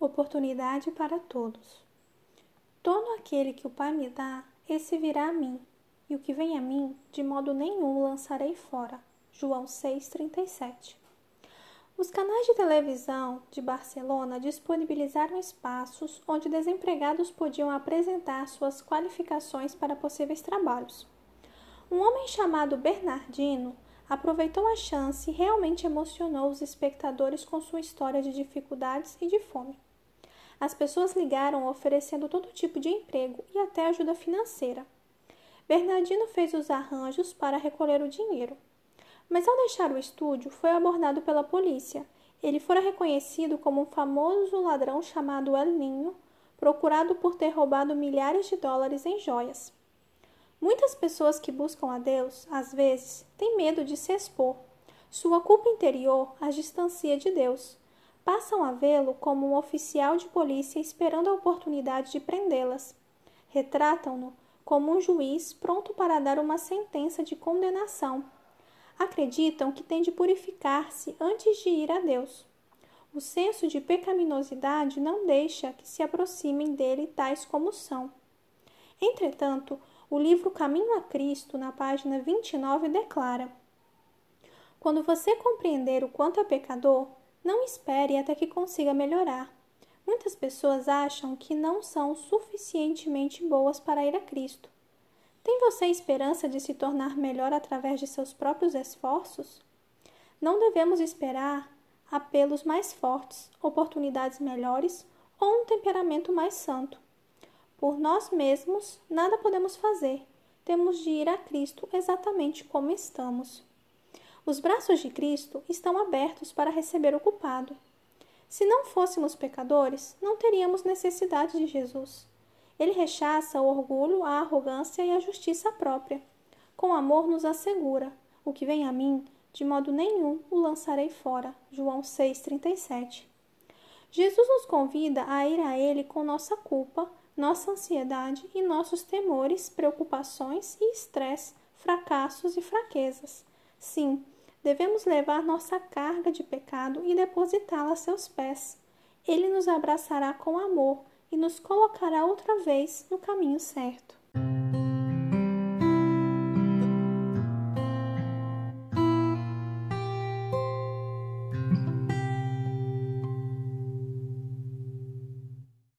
oportunidade para todos. Todo aquele que o Pai me dá, esse virá a mim, e o que vem a mim, de modo nenhum lançarei fora. João 6,37 Os canais de televisão de Barcelona disponibilizaram espaços onde desempregados podiam apresentar suas qualificações para possíveis trabalhos. Um homem chamado Bernardino aproveitou a chance e realmente emocionou os espectadores com sua história de dificuldades e de fome. As pessoas ligaram oferecendo todo tipo de emprego e até ajuda financeira. Bernardino fez os arranjos para recolher o dinheiro. Mas ao deixar o estúdio, foi abordado pela polícia. Ele fora reconhecido como um famoso ladrão chamado El Ninho, procurado por ter roubado milhares de dólares em joias. Muitas pessoas que buscam a Deus, às vezes, têm medo de se expor. Sua culpa interior as distancia de Deus. Passam a vê-lo como um oficial de polícia esperando a oportunidade de prendê-las. Retratam-no como um juiz pronto para dar uma sentença de condenação. Acreditam que tem de purificar-se antes de ir a Deus. O senso de pecaminosidade não deixa que se aproximem dele tais como são. Entretanto, o livro Caminho a Cristo, na página 29, declara: Quando você compreender o quanto é pecador, não espere até que consiga melhorar. Muitas pessoas acham que não são suficientemente boas para ir a Cristo. Tem você esperança de se tornar melhor através de seus próprios esforços? Não devemos esperar apelos mais fortes, oportunidades melhores ou um temperamento mais santo. Por nós mesmos, nada podemos fazer. Temos de ir a Cristo exatamente como estamos. Os braços de Cristo estão abertos para receber o culpado. Se não fôssemos pecadores, não teríamos necessidade de Jesus. Ele rechaça o orgulho, a arrogância e a justiça própria. Com amor nos assegura: o que vem a mim, de modo nenhum o lançarei fora. João 6:37. Jesus nos convida a ir a ele com nossa culpa, nossa ansiedade e nossos temores, preocupações e estresse, fracassos e fraquezas. Sim, devemos levar nossa carga de pecado e depositá-la a seus pés. Ele nos abraçará com amor e nos colocará outra vez no caminho certo.